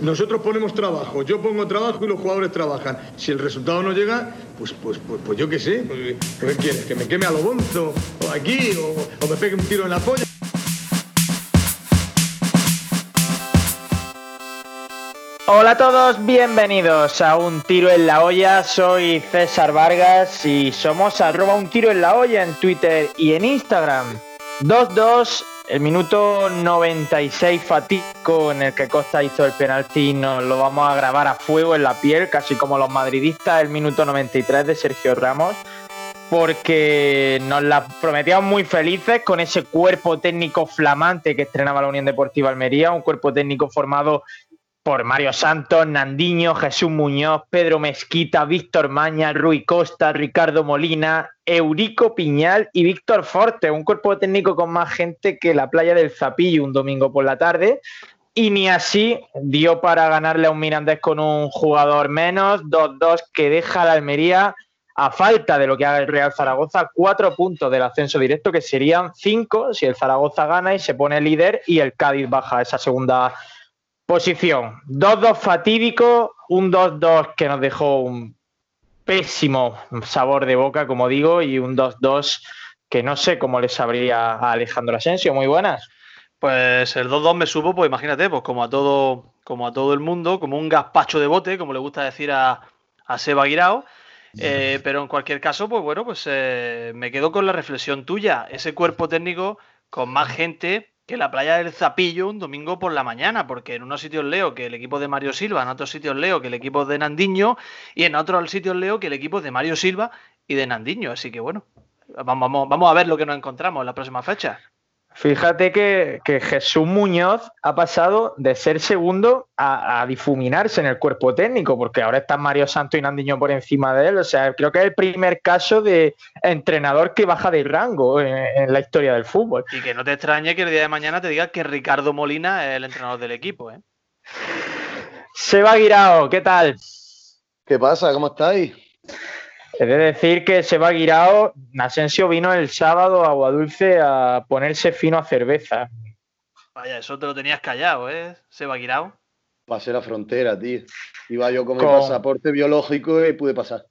Nosotros ponemos trabajo, yo pongo trabajo y los jugadores trabajan. Si el resultado no llega, pues, pues, pues, pues yo qué sé, pues, ¿qué quieres? ¿Que me queme a lo bonzo? ¿O aquí? O, ¿O me pegue un tiro en la polla? Hola a todos, bienvenidos a Un Tiro en la Olla. Soy César Vargas y somos arroba un tiro en la olla en Twitter y en Instagram. 2-2, el minuto 96 fatídico en el que Costa hizo el penalti nos lo vamos a grabar a fuego en la piel, casi como los madridistas, el minuto 93 de Sergio Ramos porque nos la prometíamos muy felices con ese cuerpo técnico flamante que estrenaba la Unión Deportiva Almería, un cuerpo técnico formado por Mario Santos, Nandiño, Jesús Muñoz, Pedro Mezquita, Víctor Maña, Rui Costa, Ricardo Molina, Eurico Piñal y Víctor Forte, un cuerpo técnico con más gente que la playa del Zapillo un domingo por la tarde. Y ni así dio para ganarle a un Mirandés con un jugador menos, 2-2 que deja a la Almería a falta de lo que haga el Real Zaragoza, cuatro puntos del ascenso directo, que serían cinco si el Zaragoza gana y se pone líder y el Cádiz baja esa segunda Posición, 2-2 fatídico, un 2-2 que nos dejó un pésimo sabor de boca, como digo, y un 2-2 que no sé cómo le sabría a Alejandro Asensio. Muy buenas. Pues el 2-2 me supo, pues imagínate, pues como a todo, como a todo el mundo, como un gazpacho de bote, como le gusta decir a, Seba Guirao. Eh, pero en cualquier caso, pues bueno, pues eh, me quedo con la reflexión tuya. Ese cuerpo técnico con más gente que la playa del Zapillo un domingo por la mañana, porque en unos sitios leo que el equipo de Mario Silva, en otros sitios leo que el equipo de Nandiño y en otros sitios leo que el equipo de Mario Silva y de Nandiño. Así que bueno, vamos, vamos a ver lo que nos encontramos en la próxima fecha. Fíjate que, Jesús Muñoz ha pasado de ser segundo a, difuminarse en el cuerpo técnico, porque ahora está Mario Santo y Nandiño por encima de él. O sea, creo que es el primer caso de entrenador que baja de rango en, la historia del fútbol. Y que no te extrañe que el día de mañana te diga que Ricardo Molina es el entrenador del equipo. ¿eh? Seba Guirao, ¿qué tal? ¿Qué pasa? ¿Cómo estáis? He de decir que Seba Guirao, Asensio vino el sábado a Aguadulce a ponerse fino a cerveza. Vaya, eso te lo tenías callado, ¿eh? Seba Guirao. Pasé la frontera, tío. Iba yo con, mi pasaporte biológico y pude pasar.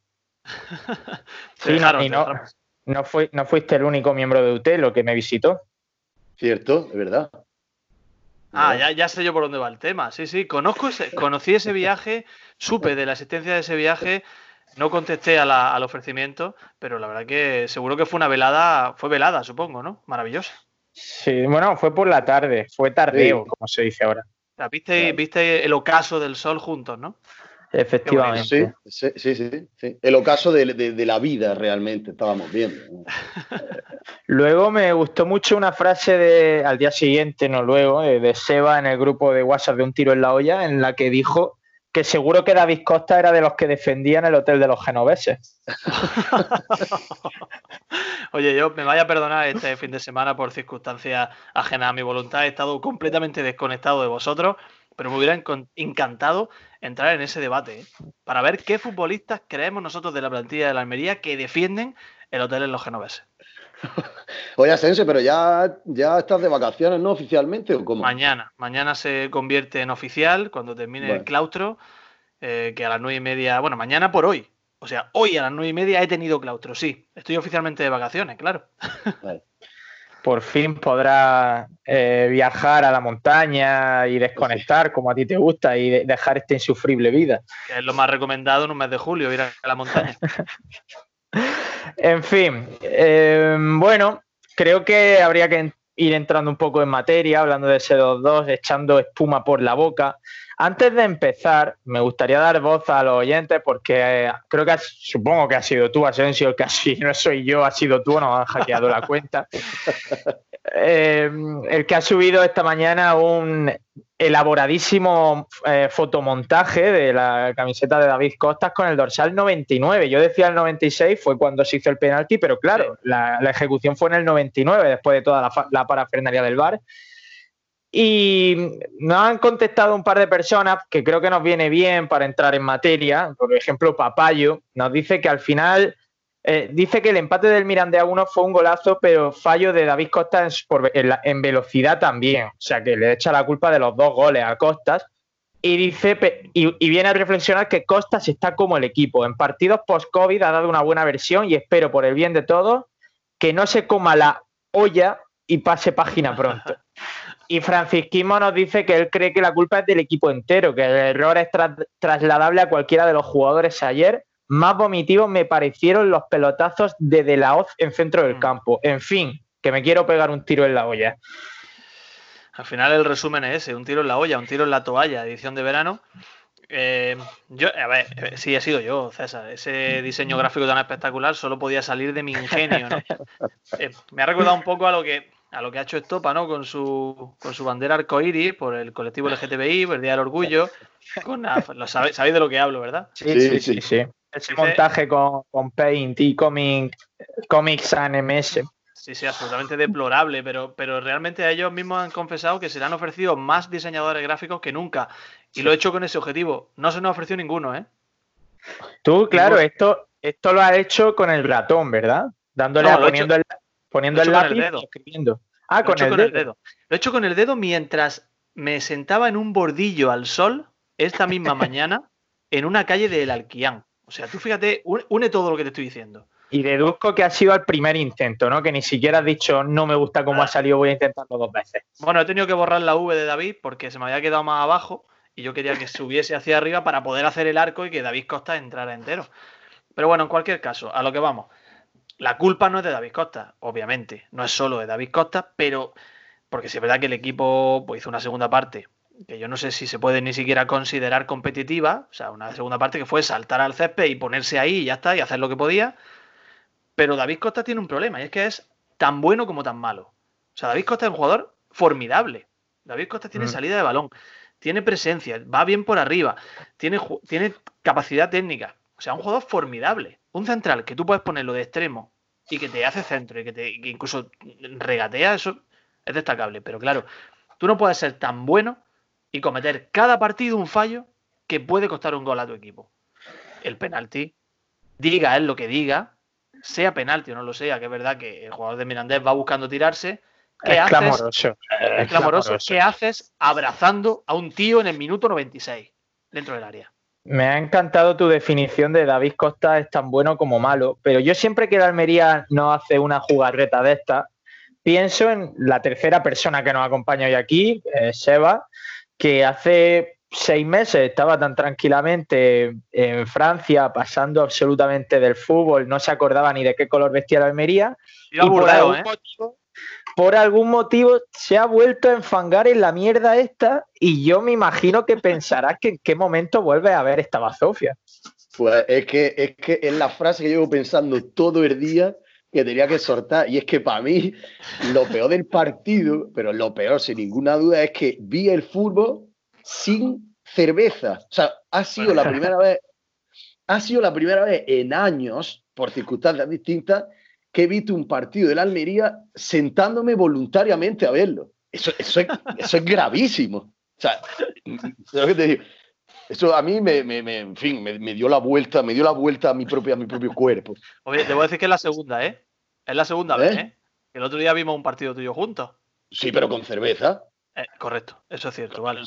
sí, no, no, fuiste el único miembro de UT lo que me visitó. Cierto, de verdad. Ah, ya, ya, sé yo por dónde va el tema. Sí, sí, conozco ese, conocí ese viaje, supe de la existencia de ese viaje no contesté al ofrecimiento, pero la verdad que seguro que fue una velada, fue velada, supongo, ¿no? Maravillosa. Sí, bueno, fue por la tarde, fue tardeo, como se dice ahora. ¿Viste, ¿Viste el ocaso del sol juntos, no? Efectivamente. Sí, sí, sí, sí, El ocaso de, la vida realmente estábamos viendo. luego me gustó mucho una frase de al día siguiente, no luego, de Seba en el grupo de WhatsApp de Un Tiro en la Olla, en la que dijo que seguro que David Costa era de los que defendían el hotel de los genoveses. Oye, yo me vaya a perdonar este fin de semana por circunstancias ajenas a mi voluntad. He estado completamente desconectado de vosotros, pero me hubiera encantado entrar en ese debate ¿eh? para ver qué futbolistas creemos nosotros de la plantilla de la Almería que defienden el hotel en los genoveses. Oye, Asensio, pero ya, ya estás de vacaciones, ¿no? Oficialmente o cómo? Mañana, mañana se convierte en oficial cuando termine el claustro, eh, que a las nueve y media, bueno, mañana por hoy. O sea, hoy a las nueve y media he tenido claustro, sí. Estoy oficialmente de vacaciones, claro. Por fin podrás eh, viajar a la montaña y desconectar como a ti te gusta y dejar esta insufrible vida. Que es lo más recomendado en un mes de julio, ir a la montaña. en fin, eh, bueno, creo que habría que ir entrando un poco en materia, hablando de ese 2-2, echando espuma por la boca. Antes de empezar, me gustaría dar voz a los oyentes porque eh, creo que supongo que ha sido tú, Asensio, el que no soy yo, ha sido tú, nos han hackeado la cuenta. Eh, el que ha subido esta mañana un elaboradísimo eh, fotomontaje de la camiseta de David Costas con el dorsal 99. Yo decía el 96, fue cuando se hizo el penalti, pero claro, la, ejecución fue en el 99, después de toda la, la parafernalia del bar. Y nos han contestado un par de personas que creo que nos viene bien para entrar en materia. Por ejemplo, Papayo nos dice que al final eh, dice que el empate del Mirandés 1 fue un golazo, pero fallo de David Costas en, velocidad también. O sea, que le echa la culpa de los dos goles a Costas. Y dice, y, viene a reflexionar que Costas está como el equipo. En partidos post-COVID ha dado una buena versión y espero por el bien de todos que no se coma la olla y pase página pronto. Y Francisquismo nos dice que él cree que la culpa es del equipo entero, que el error es trasladable a cualquiera de los jugadores ayer. Más vomitivos me parecieron los pelotazos de De La Hoz en centro del mm. campo. En fin, que me quiero pegar un tiro en la olla. Al final el resumen es ese, un tiro en la olla, un tiro en la toalla, edición de verano. Eh, yo, a ver, eh, sí, he sido yo, César. Ese diseño gráfico tan espectacular solo podía salir de mi ingenio, ¿no? Eh, me ha recordado un poco a lo que a lo que ha hecho Estopa, ¿no? Con su, con su bandera arcoíris por el colectivo LGTBI, por el Día del Orgullo. Con sabéis, de lo que hablo, ¿verdad? Sí, sí, sí. Ese montaje con, con Paint y Comic, Comics ANMS. Sí, sí, absolutamente deplorable, pero, pero realmente ellos mismos han confesado que se le han ofrecido más diseñadores gráficos que nunca. Y lo he hecho con ese objetivo. No se nos ofreció ninguno, ¿eh? Tú, claro, esto, esto lo has hecho con el ratón, ¿verdad? Dándole a poniendo, el, poniendo el lápiz dedo. escribiendo. Ah, con, el, dedo. Lo he hecho con el dedo mientras me sentaba en un bordillo al sol esta misma mañana en una calle del Alquián. O sea, tú fíjate, une todo lo que te estoy diciendo. Y deduzco que ha sido el primer intento, ¿no? Que ni siquiera has dicho no me gusta cómo ha salido, voy a intentarlo dos veces. Bueno, he tenido que borrar la V de David porque se me había quedado más abajo y yo quería que subiese hacia arriba para poder hacer el arco y que David Costa entrara entero. Pero bueno, en cualquier caso, a lo que vamos. La culpa no es de David Costa, obviamente, no es solo de David Costa, pero porque si es verdad que el equipo pues, hizo una segunda parte que yo no sé si se puede ni siquiera considerar competitiva, o sea, una segunda parte que fue saltar al césped y ponerse ahí y ya está, y hacer lo que podía. Pero David Costa tiene un problema, y es que es tan bueno como tan malo. O sea, David Costa es un jugador formidable. David Costa tiene mm. salida de balón, tiene presencia, va bien por arriba, tiene, tiene capacidad técnica. O sea, un jugador formidable. Un central que tú puedes ponerlo de extremo y que te hace centro y que, te, incluso regatea, eso es destacable. Pero claro, tú no puedes ser tan bueno y cometer cada partido un fallo que puede costar un gol a tu equipo. El penalti, diga él lo que diga, sea penalti o no lo sea, que es verdad que el jugador de Mirandés va buscando tirarse. ¿Qué es haces? Clamoroso. Es clamoroso. ¿Qué haces abrazando a un tío en el minuto 96 dentro del área? Me ha encantado tu definición de David Costa es tan bueno como malo, pero yo siempre que el Almería no hace una jugarreta de esta, pienso en la tercera persona que nos acompaña hoy aquí, eh, Seba, que hace seis meses estaba tan tranquilamente en Francia, pasando absolutamente del fútbol, no se acordaba ni de qué color vestía la Almería. Y, ¿eh? motivo, por algún motivo se ha vuelto a enfangar en la mierda esta y yo me imagino que pensarás que en qué momento vuelve a ver esta bazofia. Pues es que, es que es la frase que llevo pensando todo el día que tenía que soltar. Y es que para mí lo peor del partido, pero lo peor sin ninguna duda, es que vi el fútbol sin cerveza. O sea, ha sido la primera vez, ha sido la primera vez en años, por circunstancias distintas, que he visto un partido de la Almería sentándome voluntariamente a verlo. Eso, eso, es, eso es gravísimo. O sea, que te digo? Eso a mí me, en fin, me, dio la vuelta, me dio la vuelta a mi propio, a mi propio cuerpo. Oye, te voy a decir que es la segunda, ¿eh? Es la segunda vez, ¿Eh? ¿eh? El otro día vimos un partido tuyo juntos. Sí, pero con cerveza. Eh, correcto, eso es cierto, vale.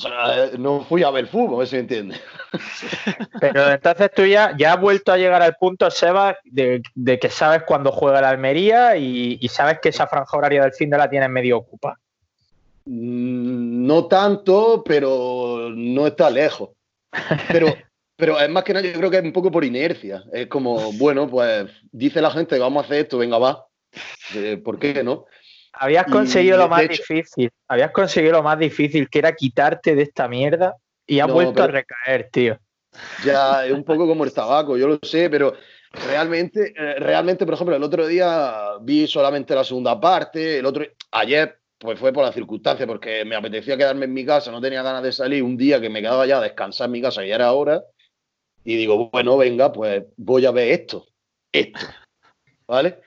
No fui a ver fútbol, se entiende. Pero entonces tú ya, ya has vuelto a llegar al punto, Seba, de, que sabes cuándo juega la Almería y, sabes que esa franja horaria del fin de la tienes medio ocupada. Mm, no tanto, pero no está lejos. Pero, pero es más que nada, yo creo que es un poco por inercia. Es como, bueno, pues dice la gente, vamos a hacer esto, venga, va. Eh, ¿Por qué no? Habías conseguido lo más difícil. Habías conseguido lo más difícil, que era quitarte de esta mierda y has vuelto a recaer, tío. Ya, es un poco como el tabaco, yo lo sé, pero realmente, eh, realmente, por ejemplo, el otro día vi solamente la segunda parte, el otro ayer pues fue por la circunstancia, porque me apetecía quedarme en mi casa, no tenía ganas de salir, un día que me quedaba ya a descansar en mi casa y era hora, y digo, bueno, venga, pues voy a ver esto, esto, ¿vale?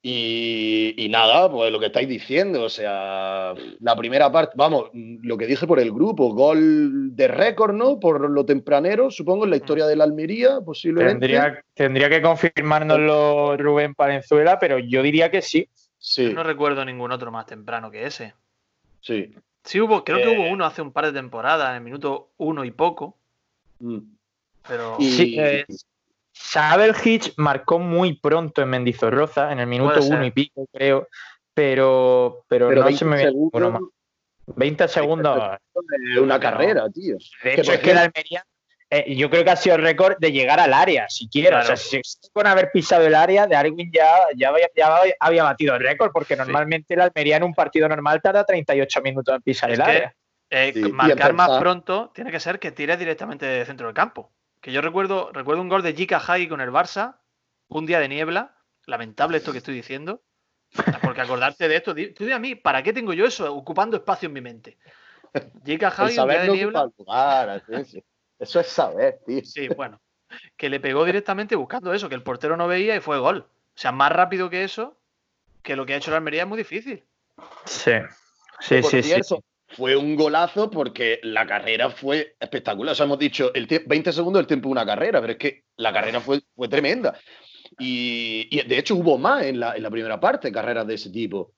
Y, nada, pues lo que estáis diciendo, o sea, la primera parte, vamos, lo que dije por el grupo, gol de récord, ¿no? Por lo tempranero, supongo, en la historia de la Almería, posiblemente. Tendría, tendría que confirmárnoslo Rubén Palenzuela, pero yo diría que sí. sí. no recuerdo ningún otro más temprano que ese. Sí. Sí, hubo, creo que hubo Eh. uno hace un par de temporadas, en el minuto uno y poco. Mm. Pero Sí, eh, Sabel Hitch marcó muy pronto en Mendizorroza, en el minuto uno y pico, creo. Pero, pero, pero no 20 se me viene segundos ninguno más. 20 segundos. de una carrera, tío. De hecho, es que la cierto- Almería, eh, yo creo que ha sido el récord de llegar al área, siquiera. Claro. O sea, si con haber pisado el área, de Arwin ya, ya, había, ya había batido el récord, porque normalmente la Almería en un partido normal tarda 38 minutos en pisar Es el que- área. eh, Sí, marcar más pronto tiene que ser que tires directamente de centro del campo. Que yo recuerdo, recuerdo un gol de Jika Hagi con el Barça, un día de niebla. Lamentable esto que estoy diciendo. Porque acordarte de esto, tú dime a mí, ¿para qué tengo yo eso ocupando espacio en mi mente? Jika Hagi, un día de no niebla. lugar, Eso es saber, tío. Sí, bueno. Que le pegó directamente buscando eso, que el portero no veía y fue gol. O sea, más rápido que eso, que lo que ha hecho la Almería es muy difícil. Sí, sí, Por sí, sí. Fue un golazo porque la carrera fue espectacular. O sea, hemos dicho el tie- 20 segundos el tiempo de una carrera, pero es que la carrera fue, fue tremenda. Y, y de hecho hubo más en la, en la primera parte, carreras de ese tipo.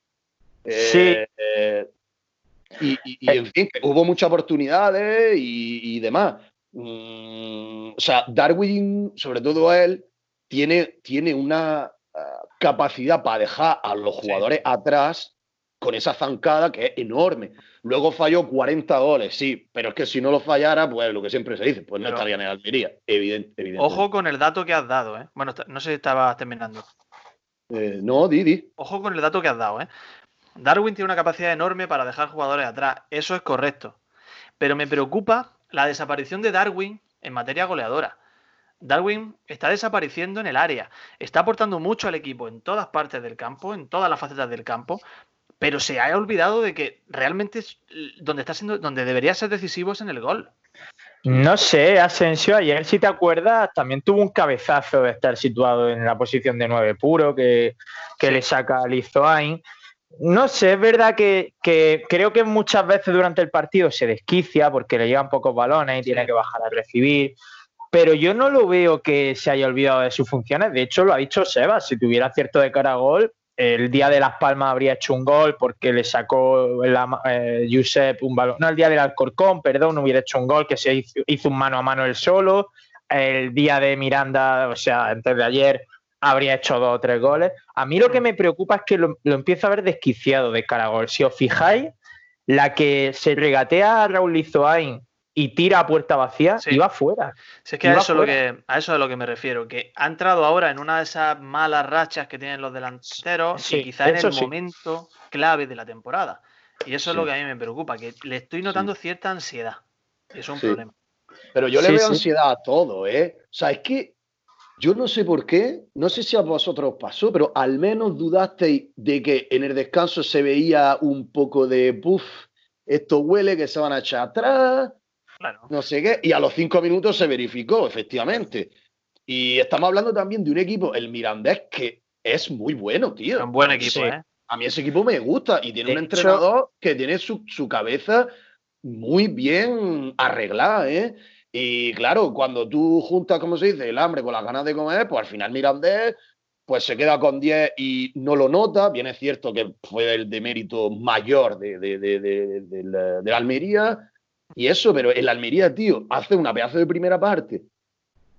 Sí. Eh, y, y- y, en fin, hubo muchas oportunidades y, demás. Mm, o sea, Darwin, sobre todo él, tiene, tiene una ah, capacidad para dejar a los jugadores atrás con esa zancada que es enorme. Luego falló 40 goles, sí, pero es que si no lo fallara, pues lo que siempre se dice, pues no Pero- estaría en el Almería, evidente, evidente. Ojo con el dato que has dado, ¿eh? Bueno, no sé si estabas terminando. Eh, no, Didi. Ojo con el dato que has dado, ¿eh? Darwin tiene una capacidad enorme para dejar jugadores atrás. Eso es correcto. Pero me preocupa la desaparición de Darwin en materia goleadora. Darwin está desapareciendo en el área. Está aportando mucho al equipo en todas partes del campo, en todas las facetas del campo. Pero se ha olvidado de que realmente es donde está siendo, donde debería ser decisivo es en el gol. No sé, Asensio, ayer si te acuerdas, también tuvo un cabezazo de estar situado en la posición de 9 puro que, que Sí. le saca a Lizoain. No sé, es verdad que, que creo que muchas veces durante el partido se desquicia porque le llegan pocos balones y tiene que bajar a recibir. Pero yo no lo veo que se haya olvidado de sus funciones. De hecho, lo ha dicho Sebas. Si tuviera cierto de cara a gol, el día de Las Palmas habría hecho un gol porque le sacó la, eh, Josep un balón. No, el día del Alcorcón, perdón, hubiera hecho un gol que se hizo, un mano a mano él solo. El día de Miranda, o sea, antes de ayer, habría hecho dos o tres goles. A mí lo que me preocupa es que lo, lo empiezo a ver desquiciado de cara a. Si os fijáis, la que se regatea a Raúl Lizoain y tira a puerta vacía, Sí. iba fuera. Si es que a eso, es lo que a eso es a lo que me refiero, que ha entrado ahora en una de esas malas rachas que tienen los delanteros Sí, y quizá en el sí. momento clave de la temporada. Y eso es lo que a mí me preocupa, que le estoy notando cierta ansiedad. Y es un Sí. problema. Pero yo le Sí, veo sí. ansiedad a todo, ¿eh? O sea, es que yo no sé por qué, no sé si a vosotros os pasó, pero al menos dudasteis de que en el descanso se veía un poco de, puff, esto huele que se van a echar atrás, Claro. no sé qué, y a los cinco minutos se verificó, efectivamente. Y estamos hablando también de un equipo, el Mirandés, que es muy bueno, tío. Es un buen equipo, Sí. ¿eh? A mí ese equipo me gusta y tiene De un hecho- entrenador que tiene su, su cabeza muy bien arreglada, ¿eh? Y claro, cuando tú juntas, como se dice, el hambre con las ganas de comer, pues al final Mirandés pues se queda con 10 y no lo nota. Bien es cierto que fue el demérito mayor de, de, de, de la Almería y eso, pero el Almería, tío, hace una pedazo de primera parte.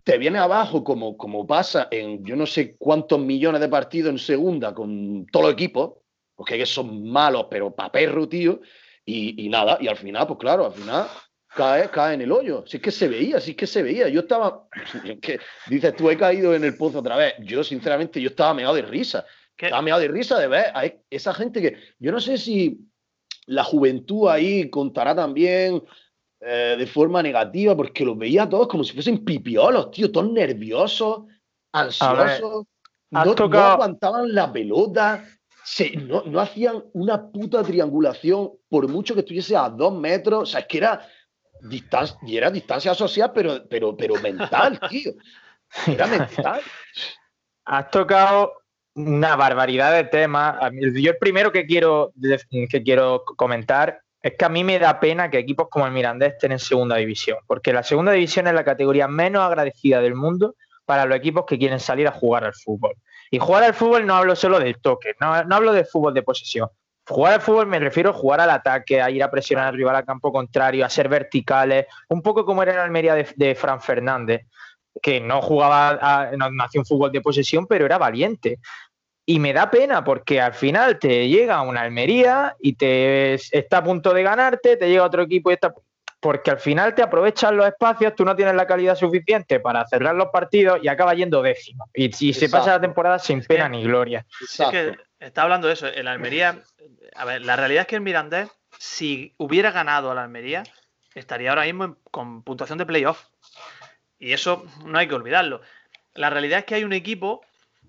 Te viene abajo como, como pasa en yo no sé cuántos millones de partidos en segunda con todos los equipos, porque que son malos, pero pa' perro, tío. Y, y nada, y al final, pues claro, al final cae, cae en el hoyo. Si es que se veía, si es que se veía. Yo estaba, es que dices, tú he caído en el pozo otra vez. Yo, sinceramente, yo estaba meado de risa. ¿Qué? Estaba meado de risa de ver a e- esa gente que, yo no sé si la juventud ahí contará también eh, de forma negativa, porque los veía a todos como si fuesen pipiolos, tío, todos nerviosos, ansiosos, no, no aguantaban la pelota, se- no, no hacían una puta triangulación, por mucho que estuviese a dos metros, o sea, es que era distancia, y era distancia social, pero, pero, pero mental, tío. Era mental. Has tocado una barbaridad de temas. Yo el primero que quiero, que quiero comentar es que a mí me da pena que equipos como el Mirandés estén en segunda división, porque la segunda división es la categoría menos agradecida del mundo para los equipos que quieren salir a jugar al fútbol. Y jugar al fútbol no hablo solo del toque, no, no hablo de fútbol de posesión. Jugar al fútbol me refiero a jugar al ataque, a ir a presionar al rival al campo contrario, a ser verticales, un poco como era en Almería de, Fran Fernández, que no jugaba, no, hacía un fútbol de posesión, pero era valiente. Y me da pena porque al final te llega una Almería y te está a punto de ganarte, te llega otro equipo y está. Porque al final te aprovechan los espacios, tú no tienes la calidad suficiente para cerrar los partidos y acaba yendo décimo. Y, se pasa la temporada sin pena ni gloria. Es que está hablando de eso. El Almería a ver, la realidad es que el Mirandés, si hubiera ganado a la Almería, estaría ahora mismo con puntuación de playoff. Y eso no hay que olvidarlo. La realidad es que hay un equipo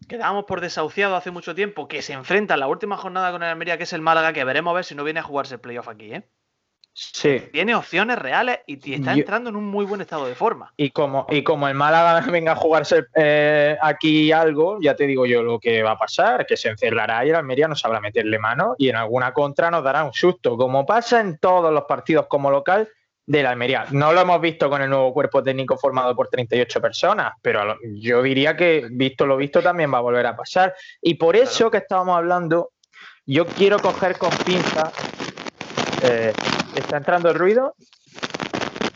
que dábamos por desahuciado hace mucho tiempo, que se enfrenta en la última jornada con el Almería, que es el Málaga, que veremos a ver si no viene a jugarse el playoff aquí, ¿eh? Sí. Tiene opciones reales y, está entrando en un muy buen estado de forma. Y como, y como el Málaga venga a jugarse eh, aquí algo, ya te digo yo lo que va a pasar, que se encerrará y el Almería no sabrá meterle mano y en alguna contra nos dará un susto, como pasa en todos los partidos como local de la Almería. No lo hemos visto con el nuevo cuerpo técnico formado por 38 personas, pero yo diría que visto lo visto también va a volver a pasar. Y por eso que estábamos hablando, yo quiero coger con pinza eh, ¿Está entrando el ruido?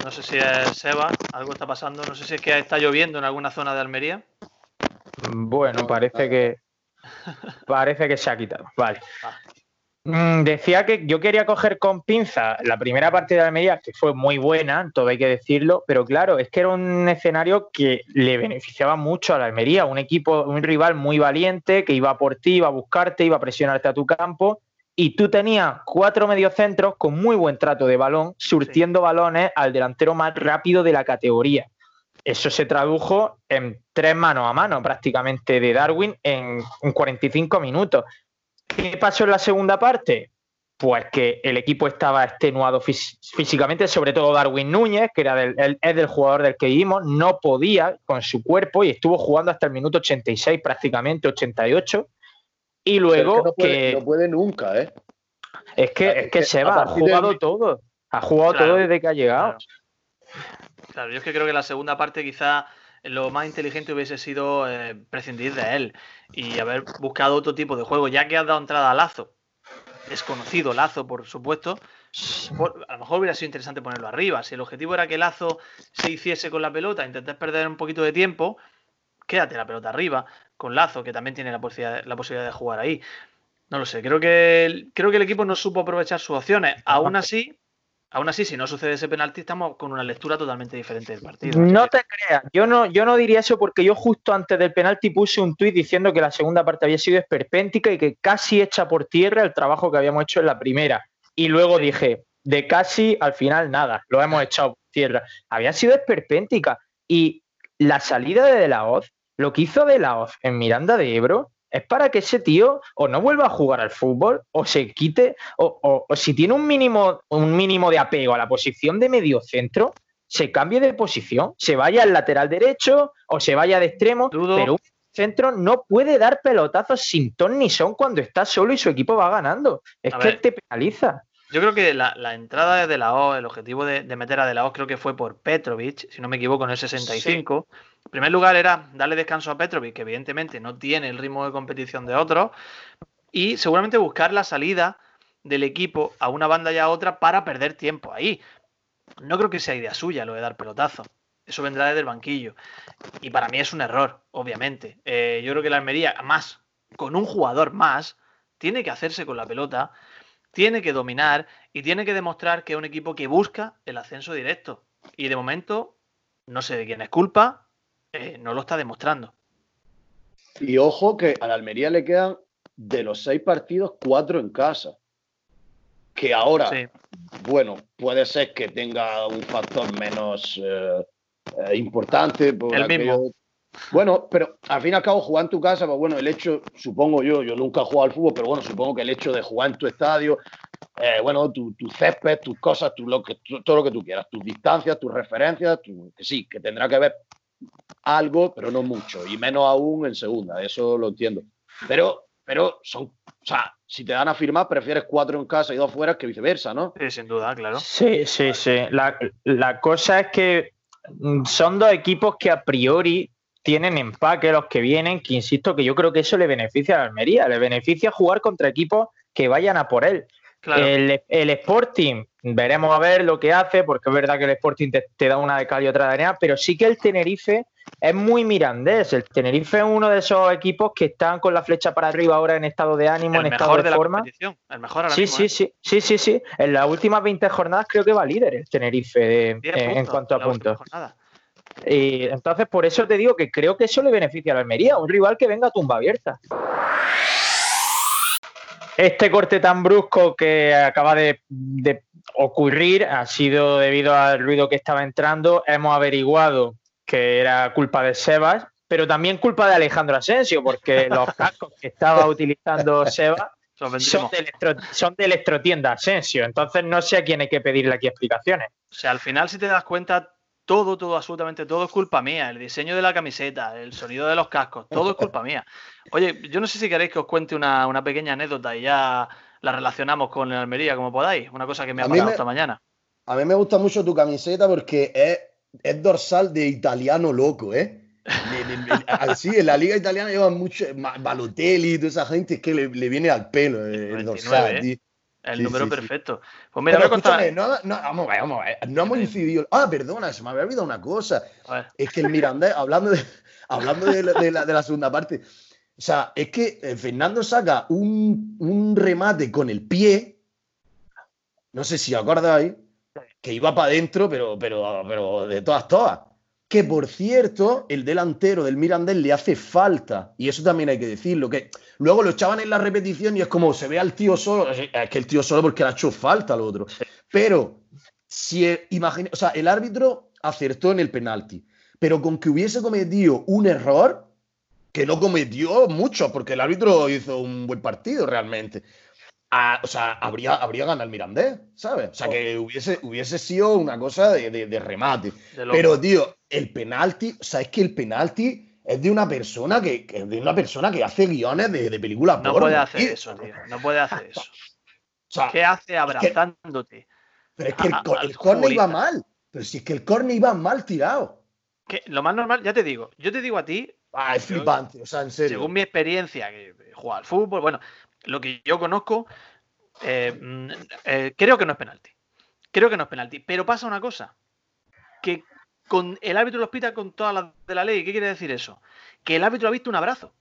No sé si es Seba, algo está pasando. No sé si es que está lloviendo en alguna zona de Almería. Bueno, parece que parece que se ha quitado. Vale. Ah. Mm, decía que yo quería coger con pinza la primera parte de Almería, que fue muy buena, todo hay que decirlo, pero claro, es que era un escenario que le beneficiaba mucho a la Almería, un equipo, un rival muy valiente, que iba por ti, iba a buscarte, iba a presionarte a tu campo, y tú tenías cuatro mediocentros con muy buen trato de balón, surtiendo balones al delantero más rápido de la categoría. Eso se tradujo en tres manos a mano prácticamente de Darwin en, 45 minutos. ¿Qué pasó en la segunda parte? Pues que el equipo estaba extenuado físicamente, sobre todo Darwin Núñez, que era del, es del jugador del que vimos, no podía con su cuerpo y estuvo jugando hasta el minuto 86, prácticamente 88 y luego que, no, puede, nunca, ¿eh? Es que, es que se va, ha jugado todo. Ha jugado todo desde que ha llegado. Claro. yo es que creo que la segunda parte quizá lo más inteligente hubiese sido eh, prescindir de él y haber buscado otro tipo de juego, ya que has dado entrada a Lazo, desconocido Lazo, por supuesto, a lo mejor hubiera sido interesante ponerlo arriba. Si el objetivo era que Lazo se hiciese con la pelota, intentar perder un poquito de tiempo, quédate la pelota arriba con Lazo, que también tiene la posibilidad, la posibilidad de jugar ahí. No lo sé, creo que, creo que el equipo no supo aprovechar sus opciones. Aún así, aún así, si no sucede ese penalti, estamos con una lectura totalmente diferente del partido. No te creas, yo no, yo no diría eso porque yo justo antes del penalti puse un tuit diciendo que la segunda parte había sido esperpéntica y que casi echa por tierra el trabajo que habíamos hecho en la primera. Y luego dije, de casi al final nada, lo hemos echado por tierra. Había sido esperpéntica. Y la salida de De La Hoz lo que hizo De La Hoz en Miranda de Ebro es para que ese tío o no vuelva a jugar al fútbol o se quite, o, si tiene un mínimo, un mínimo de apego a la posición de medio centro, se cambie de posición, se vaya al lateral derecho o se vaya de extremo, pero un centro no puede dar pelotazos sin ton ni son cuando está solo y su equipo va ganando. Es que te penaliza. Yo creo que la, entrada de De La O, el objetivo de, meter a De La O creo que fue por Petrovic, si no me equivoco, en el 65. En primer lugar era darle descanso a Petrovic, que evidentemente no tiene el ritmo de competición de otros, y seguramente buscar la salida del equipo a una banda y a otra para perder tiempo ahí. No creo que sea idea suya lo de dar pelotazo. Eso vendrá desde el banquillo. Y para mí es un error, obviamente. Eh, yo creo que la Almería, más, con un jugador más, tiene que hacerse con la pelota tiene que dominar y tiene que demostrar que es un equipo que busca el ascenso directo. Y de momento, no sé de quién es culpa, eh, no lo está demostrando. Y ojo que a la Almería le quedan de los seis partidos, cuatro en casa. Que ahora, bueno, puede ser que tenga un factor menos eh, eh, importante. Por el mismo. Bueno, pero al fin y al cabo jugar en tu casa, pues bueno, el hecho, supongo yo, yo nunca he jugado al fútbol, pero bueno, supongo que el hecho de jugar en tu estadio, eh, bueno, tu, césped, tus cosas, tu, lo que, todo lo que tú quieras, tus distancias, tus referencias, que sí, que tendrá que ver algo, pero no mucho, y menos aún en segunda, eso lo entiendo. Pero, pero son, o sea, si te dan a firmar, prefieres cuatro en casa y dos fuera que viceversa, ¿no? Sí, sin duda, claro. Sí, sí, sí. La, la cosa es que son dos equipos que a priori tienen empaque los que vienen, que insisto que yo creo que eso le beneficia a la Almería, le beneficia jugar contra equipos que vayan a por él. El, Sporting, veremos a ver lo que hace, porque es verdad que el Sporting te, da una de cal y otra de arena, pero sí que el Tenerife es muy mirandés. El Tenerife es uno de esos equipos que están con la flecha para arriba ahora en estado de ánimo, en estado de, forma. El mejor sí, sí, ¿eh? sí, sí, sí, sí. En las últimas 20 jornadas creo que va líder el Tenerife en, cuanto a puntos. Y entonces, por eso te digo que creo que eso le beneficia a la Almería, un rival que venga a tumba abierta. Este corte tan brusco que acaba de, ocurrir ha sido debido al ruido que estaba entrando. Hemos averiguado que era culpa de Sebas, pero también culpa de Alejandro Asensio, porque los cascos que estaba utilizando Sebas son de, son de electrotienda Asensio. Entonces no sé a quién hay que pedirle aquí explicaciones. O sea, al final, si te das cuenta, todo, todo, absolutamente todo es culpa mía. El diseño de la camiseta, el sonido de los cascos, todo es culpa mía. Oye, yo no sé si queréis que os cuente una, pequeña anécdota y ya la relacionamos con el Almería, como podáis. Una cosa que me ha pasado esta mañana. A mí me gusta mucho tu camiseta porque es, es dorsal de italiano loco, ¿eh? Así, en la liga italiana llevan mucho Balotelli y toda esa gente es que le, viene al pelo el, dorsal. ¿eh? El número perfecto. Pues mira, Pero escúchame, no, no, vamos, vamos, no hemos incidido. Ah, perdona, se me había olvidado una cosa. Es que el Mirandés, hablando de, hablando de, la, de, la, segunda parte, o sea, es que eh, Fernando saca un, un remate con el pie. No sé si acordáis, que iba para adentro, pero, pero, pero de todas, todas que por cierto, el delantero del Mirandés le hace falta, y eso también hay que decirlo, que luego lo echaban en la repetición y es como se ve al tío solo, es que el tío solo porque le ha hecho falta al otro. Pero si o sea, el árbitro acertó en el penalti, pero con que hubiese cometido un error, que no cometió mucho, porque el árbitro hizo un buen partido realmente o sea, habría, habría ganado el Mirandés, ¿sabes? O sea, que hubiese, hubiese sido una cosa de, remate. Pero, tío, el penalti, o sea, es que el penalti es de una persona que, de una persona que hace guiones de, de películas No puede hacer eso, tío. No puede hacer eso. ¿Qué hace abrazándote? pero es que el, córner iba mal. Pero si es que el córner iba mal tirado. Que lo más normal, ya te digo, yo te digo a ti. Ah, es flipante, o sea, en serio. Según mi experiencia, que juega al fútbol, bueno, lo que yo conozco, eh, mm, eh, creo que no es penalti. Creo que no es penalti. Pero pasa una cosa, que con el árbitro los pita con todas las de la ley. ¿Qué quiere decir eso? Que el árbitro ha visto un abrazo.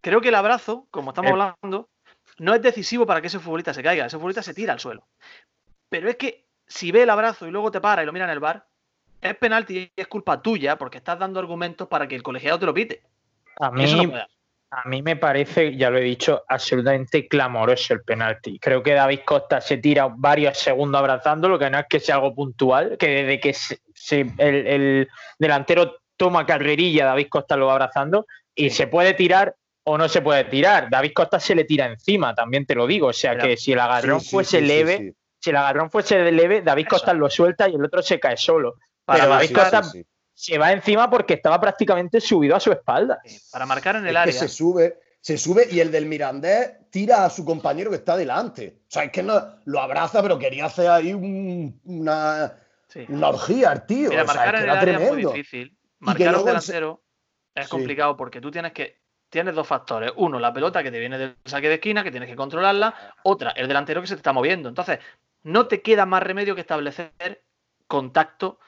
Creo que el abrazo, como estamos eh. hablando, no es decisivo para que ese futbolista se caiga. Ese futbolista se tira al suelo. Pero es que si ve el abrazo y luego te para y lo mira en el bar, es penalti y es culpa tuya porque estás dando argumentos para que el colegiado te lo pite. A mí, a mí me parece, ya lo he dicho, absolutamente clamoroso el penalti. Creo que David Costa se tira varios segundos abrazando, lo que no es que sea algo puntual, que desde que el, delantero toma carrerilla, David Costa lo va abrazando y se puede tirar o no se puede tirar. David Costa se le tira encima, también te lo digo. O sea que si el agarrón fuese leve, si el agarrón fuese leve, David Costa lo suelta y el otro se cae solo. Pero David Costa se va encima porque estaba prácticamente subido a su espalda. para marcar en el área. se sube, se sube y el del Mirandés tira a su compañero que está delante. O sea, es que no, lo abraza, pero quería hacer ahí una, una orgía, tío. Mira, marcar en el área es muy difícil. Marcar un delantero es complicado porque tú tienes que tienes dos factores. Uno, la pelota que te viene del saque de esquina, que tienes que controlarla. Otra, el delantero que se te está moviendo. Entonces, no te queda más remedio que establecer contacto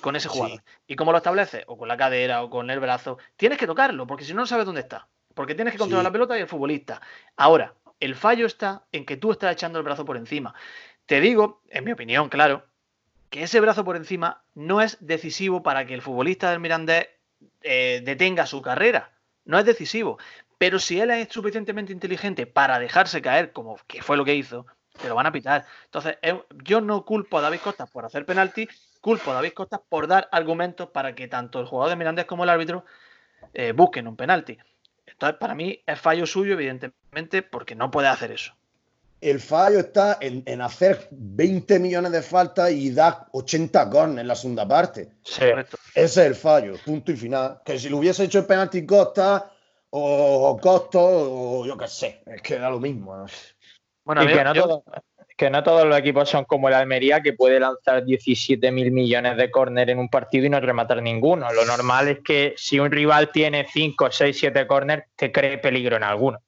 con ese jugador. ¿Y cómo lo estableces? O con la cadera o con el brazo. Tienes que tocarlo, porque si no, no sabes dónde está. Porque tienes que controlar la pelota y el futbolista. Ahora, el fallo está en que tú estás echando el brazo por encima. Te digo, en mi opinión, claro, que ese brazo por encima no es decisivo para que el futbolista del Mirandés eh, detenga su carrera. No es decisivo. Pero si él es suficientemente inteligente para dejarse caer, como que fue lo que hizo, te lo van a pitar. Entonces, yo no culpo a David Costa por hacer penalti, culpo a David Costa por dar argumentos para que tanto el jugador de Mirandés como el árbitro eh, busquen un penalti. Entonces, para mí es fallo suyo, evidentemente, porque no puede hacer eso. El fallo está en, hacer 20 millones de faltas y dar 80 corners en la segunda parte. Ese es el fallo, punto y final. Que si lo hubiese hecho el penalti Costa o, Costo o yo qué sé, es que da lo mismo. Bueno, que no, que no todos los equipos son como el Almería, que puede lanzar 17 mil millones de córner en un partido y no rematar ninguno. Lo normal es que si un rival tiene 5, 6, 7 córner, te cree peligro en alguno.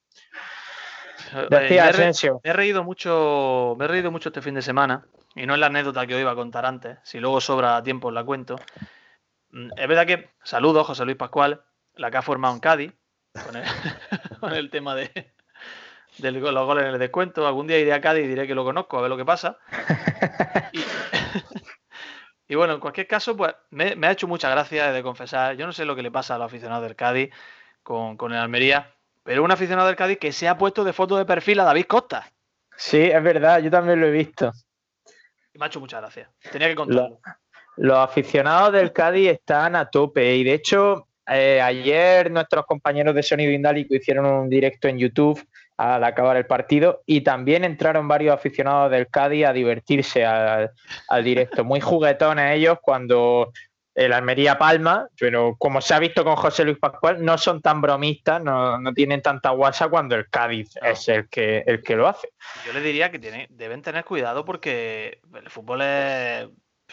Decía me, he re- Asensio. me he reído mucho, me he reído mucho este fin de semana, y no es la anécdota que os iba a contar antes, si luego sobra tiempo os la cuento. Mm, Es verdad que, saludos, José Luis Pascual, la que ha formado en Cádiz, con el, con el tema de, de los goles en el descuento. Algún día iré a Cádiz y diré que lo conozco, a ver lo que pasa. Y, y bueno, en cualquier caso, pues me, me ha hecho mucha gracia, de confesar. Yo no sé lo que le pasa a los aficionados del Cádiz con, con el Almería, pero un aficionado del Cádiz que se ha puesto de foto de perfil a David Costa. Sí, es verdad, yo también lo he visto. Y me ha hecho mucha gracia. Tenía que contarlo. Los aficionados del Cádiz están a tope y de hecho eh, ayer nuestros compañeros de Sonido Indálico hicieron un directo en YouTube al acabar el partido y también entraron varios aficionados del Cádiz a divertirse al, al directo. Muy juguetones ellos cuando el Almería palma, pero como se ha visto con José Luis Pascual, no son tan bromistas, no, no tienen tanta guasa cuando el Cádiz No. es el que, el que lo hace. Yo le diría que tiene- deben tener cuidado porque el fútbol es,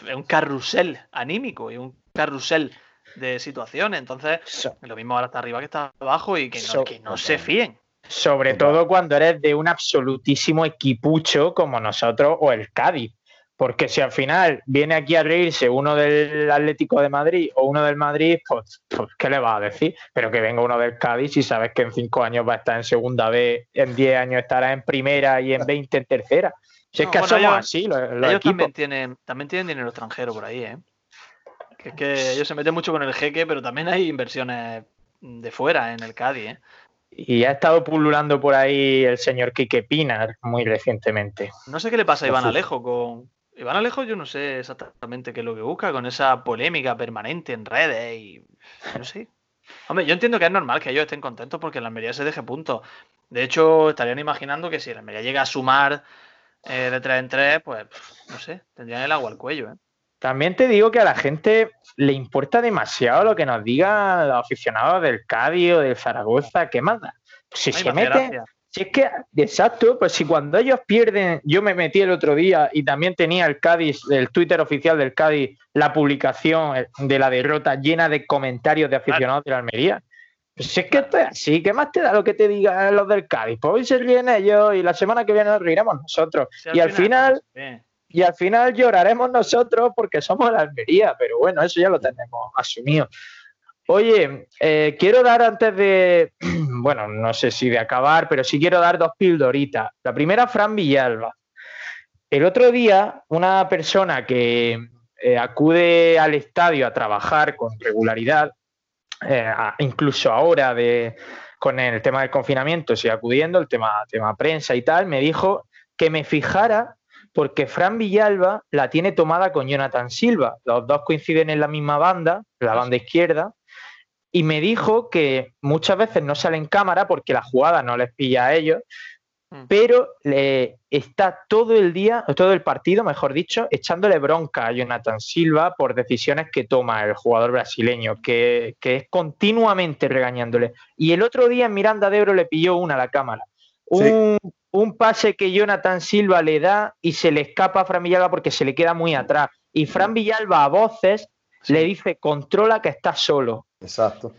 es un carrusel anímico y un carrusel de situaciones. Entonces, So- lo mismo ahora está arriba que está abajo y que no, So- que no se fíen. Sobre todo cuando eres de un absolutísimo equipucho como nosotros o el Cádiz. Porque si al final viene aquí a reírse uno del Atlético de Madrid o uno del Madrid, pues, pues, ¿qué le vas a decir? Pero que venga uno del Cádiz y sabes que en cinco años va a estar en segunda B, en diez años estará en primera y en veinte en tercera. Si es que bueno, somos ellos- así, los, los Ellos equipos. también tienen, también tienen dinero extranjero por ahí, ¿eh? Que es que ellos se meten mucho con el jeque, pero también hay inversiones de fuera en el Cádiz, ¿eh? Y ha estado pululando por ahí el señor Quique Pinar muy recientemente. No sé qué le pasa a Iván. Alejo con. Iván Alejo, yo no sé exactamente qué es lo que busca con esa polémica permanente en redes y. No sé. Hombre, yo entiendo que es normal que ellos estén contentos porque la Almería se deje puntos. De hecho, estarían imaginando que si la Almería llega a sumar eh, de 3 en 3, pues no sé, tendrían el agua al cuello, ¿eh? También te digo que a la gente le importa demasiado lo que nos digan los aficionados del Cádiz o del Zaragoza, ¿qué más da? Si Ay, se meten, si es que, exacto, pues si cuando ellos pierden, yo me metí el otro día y también tenía el Cádiz, el Twitter oficial del Cádiz, la publicación de la derrota llena de comentarios de aficionados de la Almería. Pues si es que esto es así, ¿qué más te da lo que te digan los del Cádiz? Pues hoy se ríen ellos y la semana que viene nos reiremos nosotros. Si y al final, pues. Y al final lloraremos nosotros porque somos la Almería, pero bueno, eso ya lo tenemos asumido. Oye, eh, quiero dar antes de, bueno, no sé si de acabar, pero sí quiero dar dos pildoritas. La primera, Fran Villalba. El otro día, una persona que eh, acude al estadio a trabajar con regularidad, eh, incluso ahora de, con el tema del confinamiento, sigue acudiendo, el tema, tema prensa y tal, me dijo que me fijara porque Fran Villalba la tiene tomada con Jonathan Silva. Los dos coinciden en la misma banda, la banda izquierda, y me dijo que muchas veces no sale en cámara porque la jugada no les pilla a ellos, Mm. pero le está todo el día, todo el partido, mejor dicho, echándole bronca a Jonathan Silva por decisiones que toma el jugador brasileño, que, que es continuamente regañándole. Y el otro día en Miranda de Ebro le pilló una a la cámara. Un, un pase que Jonathan Silva le da y se le escapa a Fran Villalba porque se le queda muy atrás. Y Fran Villalba a voces Sí. le dice, controla que está solo. Exacto.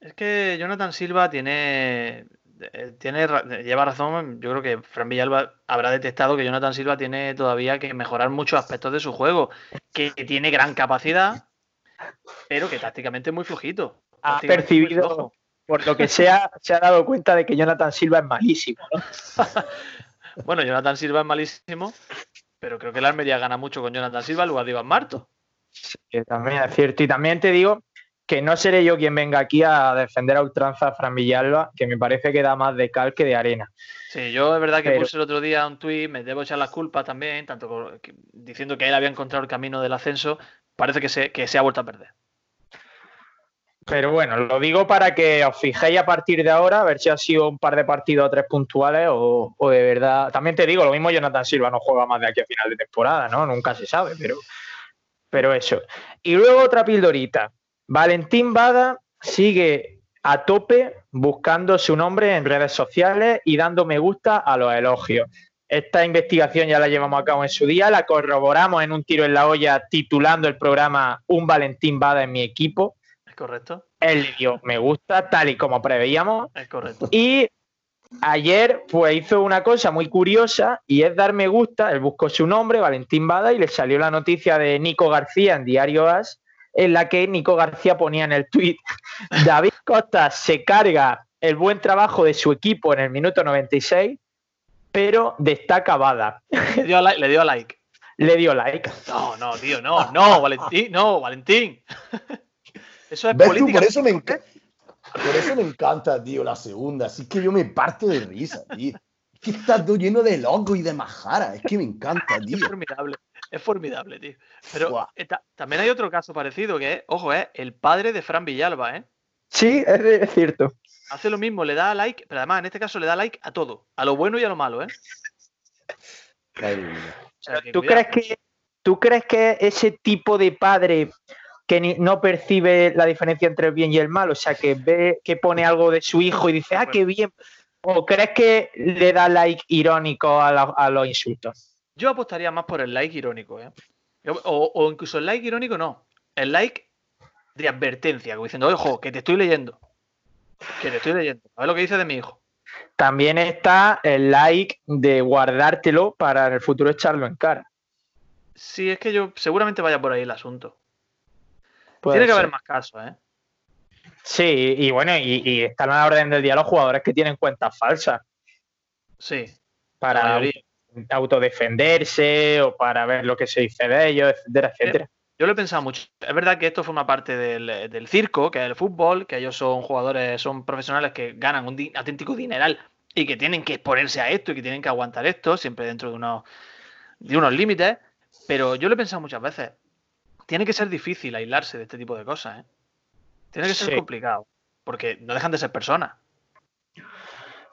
Es que Jonathan Silva tiene, eh, tiene lleva razón. Yo creo que Fran Villalba habrá detectado que Jonathan Silva tiene todavía que mejorar muchos aspectos de su juego, que tiene gran capacidad, pero que tácticamente es muy flojito. Ha percibido. Por lo que sea, se ha dado cuenta de que Jonathan Silva es malísimo. ¿no? Bueno, Jonathan Silva es malísimo, pero creo que la Almería gana mucho con Jonathan Silva en lugar de Iván Marto. Que también es cierto. Y también te digo que no seré yo quien venga aquí a defender a ultranza a Fran Villalba, que me parece que da más de cal que de arena. Sí, yo es verdad que Pero- puse el otro día un tuit, me debo echar las culpas también, tanto que- diciendo que él había encontrado el camino del ascenso, parece que se, que se ha vuelto a perder. Pero bueno, lo digo para que os fijéis a partir de ahora, a ver si ha sido un par de partidos o tres puntuales o, o de verdad. También te digo, lo mismo Jonathan Silva no juega más de aquí a final de temporada, ¿no? Nunca se sabe, pero, pero eso. Y luego otra pildorita. Valentín Bada sigue a tope buscando su nombre en redes sociales y dando me gusta a los elogios. Esta investigación ya la llevamos a cabo en su día, la corroboramos en un tiro en la olla titulando el programa Un Valentín Bada en mi equipo ¿Es correcto? él le dio me gusta, tal y como preveíamos. Es correcto. Y ayer pues hizo una cosa muy curiosa y es dar me gusta, él buscó su nombre, Valentín Bada, y le salió la noticia de Nico García en Diario As, en la que Nico García ponía en el tuit, David Costa se carga el buen trabajo de su equipo en el minuto 96, pero destaca Bada. Le dio, like, le dio like. Le dio like. No, no, tío, no, no, Valentín, no, Valentín. Eso es política. por eso me encanta. Por eso me encanta, tío, la segunda. Así que yo me parto de risa, tío. Es que está todo lleno de loco y de majara. Es que me encanta, tío. Es formidable. Es formidable, tío. Pero también hay otro caso parecido que es, ojo, es el padre de Fran Villalba, ¿eh? Sí, es, cierto. Hace lo mismo, le da like, pero además en este caso le da like a todo, a lo bueno y a lo malo, ¿eh? ¿Tú, crees que, ¿Tú crees que ese tipo de padre que no percibe la diferencia entre el bien y el mal, o sea, que ve que pone algo de su hijo y dice, ah, qué bien. ¿O crees que le da like irónico a, los insultos? Yo apostaría más por el like irónico, ¿eh? O, incluso el like irónico no. El like de advertencia, como diciendo, ojo, que te estoy leyendo. Que te estoy leyendo. A ver lo que dice de mi hijo. También está el like de guardártelo para en el futuro echarlo en cara. Sí, es que yo seguramente vaya por ahí el asunto. Tiene que haber más casos, ¿eh? Sí, y bueno, y, están a la orden del día los jugadores que tienen cuentas falsas. Sí. Para autodefenderse o para ver lo que se dice de ellos, etcétera, etcétera. Yo lo he pensado mucho. Es verdad que esto forma parte del, circo, que es el fútbol, que ellos son jugadores, son profesionales que ganan un auténtico dineral y que tienen que exponerse a esto y que tienen que aguantar esto, siempre dentro de unos, de unos límites. Pero yo lo he pensado muchas veces tiene que ser difícil aislarse de este tipo de cosas, ¿eh? Tiene que ser complicado, porque no dejan de ser personas.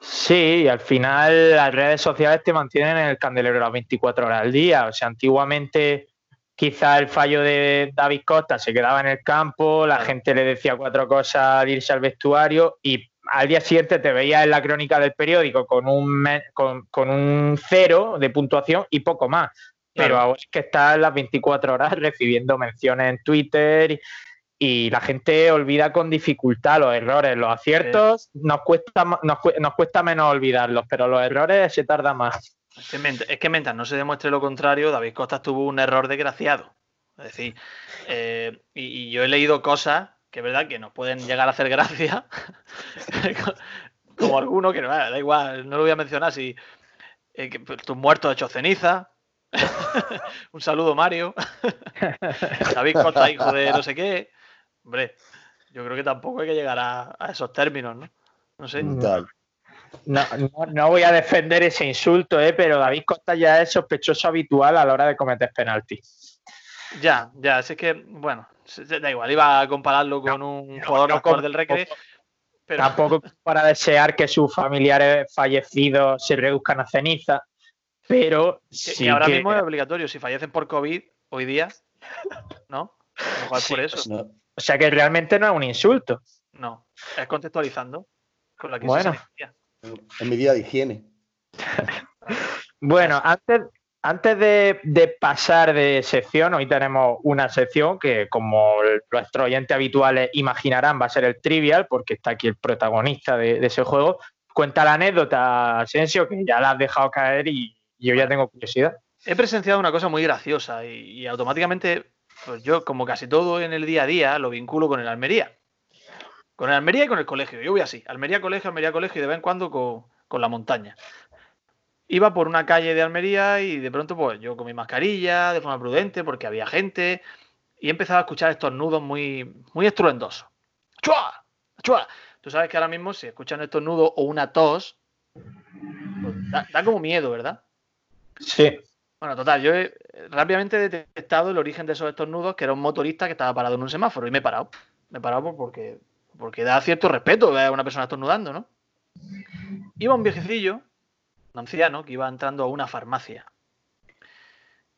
Sí, y al final las redes sociales te mantienen en el candelero las 24 horas al día. O sea, antiguamente quizá el fallo de David Costa se quedaba en el campo, la gente le decía cuatro cosas al irse al vestuario y al día siguiente te veías en la crónica del periódico con un, con, con un cero de puntuación y poco más. Pero ahora es que está las 24 horas recibiendo menciones en Twitter y, la gente olvida con dificultad los errores. Los aciertos nos, cuesta, nos, cuesta menos olvidarlos, pero los errores se tarda más. Es que, mientras no se demuestre lo contrario, David Costa tuvo un error desgraciado. Es decir, eh, y, yo he leído cosas que es verdad que nos pueden llegar a hacer gracia, como alguno que no, da igual, no lo voy a mencionar si eh, tus muertos hecho ceniza, un saludo, Mario. David Costa, hijo de no sé qué. Hombre, yo creo que tampoco hay que llegar a, esos términos, ¿no? No sé. No, no, voy a defender ese insulto, ¿eh? pero David Costa ya es sospechoso habitual a la hora de cometer penaltis. Ya, ya, es que, bueno, da igual, iba a compararlo con un jugador mejor del Recre. Pero... Tampoco para desear que sus familiares fallecidos se reduzcan a ceniza. Pero sí ahora mismo es obligatorio. Si fallecen por COVID hoy día, ¿no? Mejor por eso. O sea que realmente no es un insulto. No, es contextualizando con la que bueno. En medida de higiene. bueno, antes, antes de, pasar de sección, hoy tenemos una sección que, como nuestros oyentes habituales imaginarán, va a ser el trivial, porque está aquí el protagonista de, de ese juego. Cuenta la anécdota, Asensio, que ya la has dejado caer y, yo ya tengo curiosidad. He presenciado una cosa muy graciosa y, automáticamente, pues yo, como casi todo en el día a día, lo vinculo con el Almería. Con el Almería y con el colegio. Yo voy así, Almería, colegio, Almería, colegio y de vez en cuando con, la montaña. Iba por una calle de Almería y de pronto, pues yo con mi mascarilla, de forma prudente, porque había gente, y empezaba a escuchar estos nudos muy, muy estruendosos. ¡Chua! ¡Chua! Tú sabes que ahora mismo, si escuchan estos nudos o una tos, pues da como miedo, ¿verdad? Sí. Bueno, total, yo he rápidamente detectado el origen de esos estornudos, que era un motorista que estaba parado en un semáforo y me he parado. Me he parado porque, porque da cierto respeto a una persona estornudando, ¿no? Iba un viejecillo, un anciano, que iba entrando a una farmacia.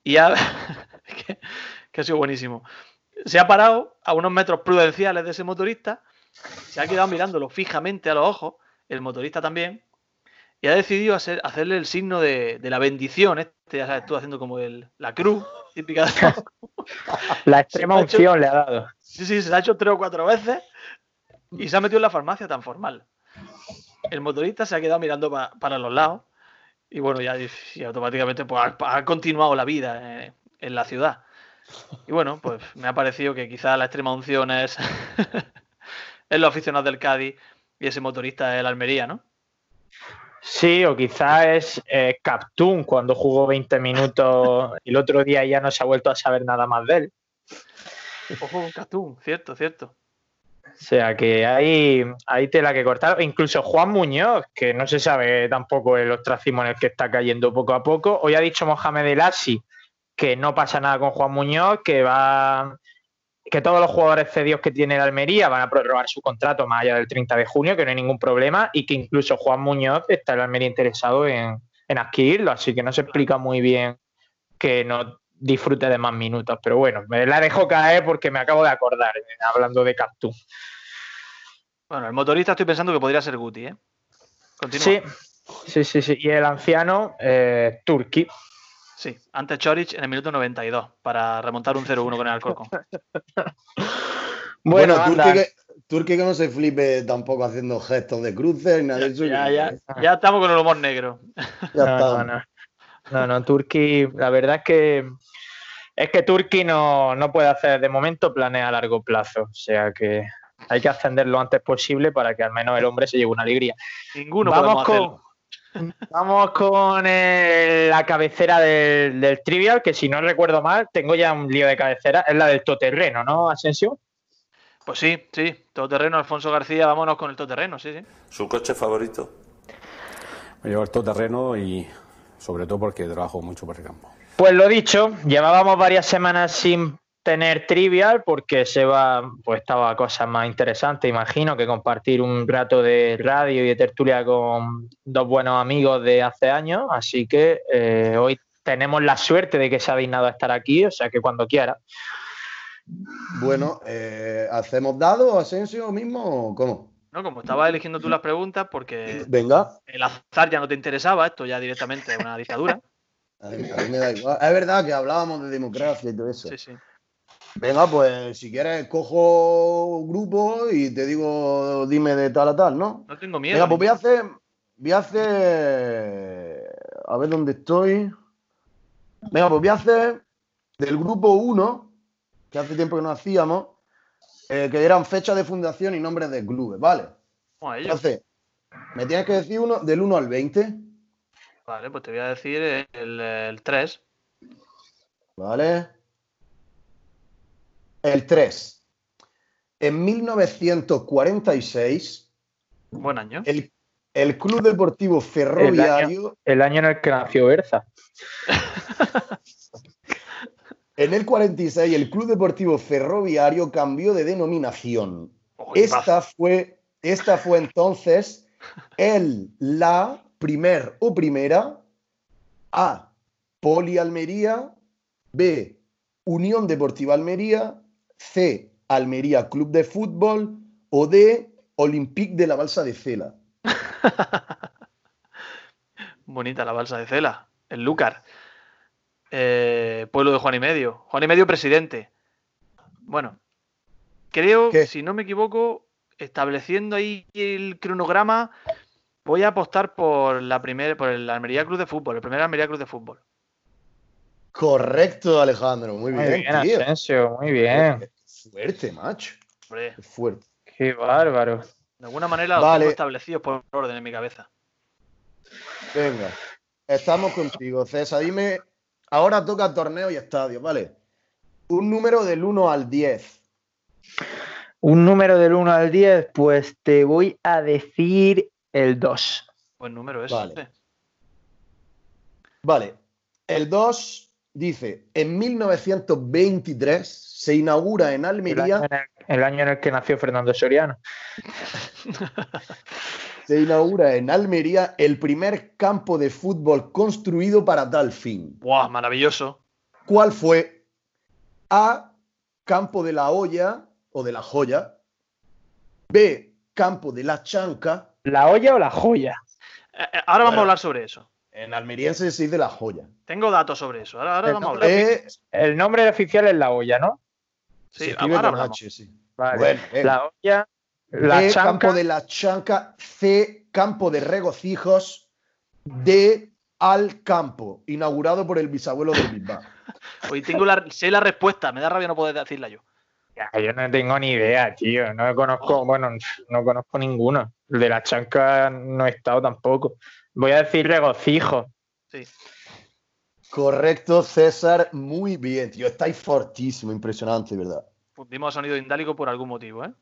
Y ha... que, que ha sido buenísimo. Se ha parado a unos metros prudenciales de ese motorista, se ha quedado mirándolo fijamente a los ojos, el motorista también, y ha decidido hacer, hacerle el signo de, la bendición. Este, ya sabes, tú haciendo como el, la cruz típica de La extrema unción le ha dado. Sí, sí, se la ha hecho tres o cuatro veces y se ha metido en la farmacia tan formal. el motorista se ha quedado mirando para los lados y bueno, ya automáticamente pues, ha, continuado la vida en, la ciudad. Y bueno, pues me ha parecido que quizá la extrema unción es, es los aficionados del Cádiz y ese motorista es el Almería, ¿no? Sí, o quizá es eh, Captún cuando jugó 20 minutos y el otro día ya no se ha vuelto a saber nada más de él. Ojo Captún, cierto, cierto. O sea que hay, hay tela que cortar. Incluso Juan Muñoz, que no se sabe tampoco el ostracismo en el que está cayendo poco a poco. Hoy ha dicho Mohamed El Asi que no pasa nada con Juan Muñoz, que va que todos los jugadores cedidos que tiene el Almería van a prorrogar su contrato más allá del 30 de junio, que no hay ningún problema, y que incluso Juan Muñoz está el Almería interesado en, en adquirirlo, así que no se explica muy bien que no disfrute de más minutos. Pero bueno, me la dejo caer porque me acabo de acordar, eh, hablando de Cactus. Bueno, el motorista estoy pensando que podría ser Guti, ¿eh? Sí, sí, sí, sí. Y el anciano, eh, Turki. Sí, ante Chorich en el minuto 92 para remontar un 0-1 con el Alcorcón. bueno, Turki que, no se flipe tampoco haciendo gestos de cruces, nada de eso. Ya, ya, ya, estamos con el humor negro. ya no, no, no, no, Turki, la verdad es que es que Turki no, no puede hacer de momento planea a largo plazo. O sea que hay que ascender lo antes posible para que al menos el hombre se lleve una alegría. Ninguno vamos con, Vamos con la cabecera del, Trivial, que si no recuerdo mal, tengo ya un lío de cabecera, es la del toterreno, ¿no, Asensio? Pues sí, sí, toterreno, Alfonso García, vámonos con el toterreno, sí, sí. ¿Su coche favorito? Me llevo el toterreno y sobre todo porque trabajo mucho por el campo. Pues lo dicho, llevábamos varias semanas sin tener trivial porque se va, pues estaba cosas más interesantes, imagino, que compartir un rato de radio y de tertulia con dos buenos amigos de hace años. Así que eh, hoy tenemos la suerte de que se ha dignado a estar aquí, o sea que cuando quiera. Bueno, eh, ¿hacemos dado Asensio mismo o cómo? No, como estabas eligiendo tú las preguntas, porque Venga. el azar ya no te interesaba, esto ya directamente es una dictadura. a mí me da igual. Es verdad que hablábamos de democracia y todo eso. Sí, sí. Venga, pues si quieres, cojo grupo y te digo, dime de tal a tal, ¿no? No tengo miedo. Venga, pues voy a hacer. Voy a hacer. A ver dónde estoy. Venga, pues voy a hacer del grupo 1, que hace tiempo que no hacíamos, eh, que eran fechas de fundación y nombres de clubes, ¿vale? Entonces, me tienes que decir uno del 1 al 20. Vale, pues te voy a decir el, el 3. Vale. El 3. En 1946. Buen año. El, Club Deportivo Ferroviario. El año, en el que nació Berza. en el 46, el Club Deportivo Ferroviario cambió de denominación. esta, fue, esta fue entonces el, la, primer o primera. A. Poli Almería. B. Unión Deportiva Almería. C. Almería Club de Fútbol o D. Olympique de la Balsa de Cela. Bonita la Balsa de Cela, el Lucar. Eh, pueblo de Juan y Medio. Juan y Medio presidente. Bueno, creo, que si no me equivoco, estableciendo ahí el cronograma, voy a apostar por la primera, por el Almería Club de Fútbol, el primer Almería Club de Fútbol. Correcto, Alejandro. Muy bien, muy bien Asensio, muy bien. fuerte, macho. fuerte. Qué bárbaro. De alguna manera lo tengo establecido por orden en mi cabeza. Venga, estamos contigo, César. Dime, ahora toca torneo y estadio, ¿vale? Un número del 1 al 10. Un número del 1 al 10, pues te voy a decir el 2. Buen número ese. Vale. Vale. El 2 dice, en 1923 se inaugura en Almería... El año en el, que nació Fernando Soriano. se inaugura en Almería el primer campo de fútbol construido para tal fin. ¡Wow! Maravilloso. ¿Cuál fue? A. Campo de la Olla o de la Joya. B. Campo de la Chanca. ¿La olla o la joya? Eh, eh, ahora vamos a hablar sobre eso. En almeriense se dice la joya. Tengo datos sobre eso. Ahora, vamos a hablar. el nombre oficial es la olla, ¿no? Sí, ahora hablamos. sí. Vale. la olla, la campo de la chanca, C, campo de regocijos de Al Campo, inaugurado por el bisabuelo del Bilbao. Hoy tengo la, sé la respuesta, me da rabia no poder decirla yo. yo no tengo ni idea, tío. No conozco, oh. bueno, no conozco ninguno. El de la chanca no he estado tampoco. Voy a decir regocijo. Sí. Correcto, César. Muy bien, tío. Estáis fortísimo, impresionante, ¿verdad? Pusimos sonido indálico por algún motivo, ¿eh?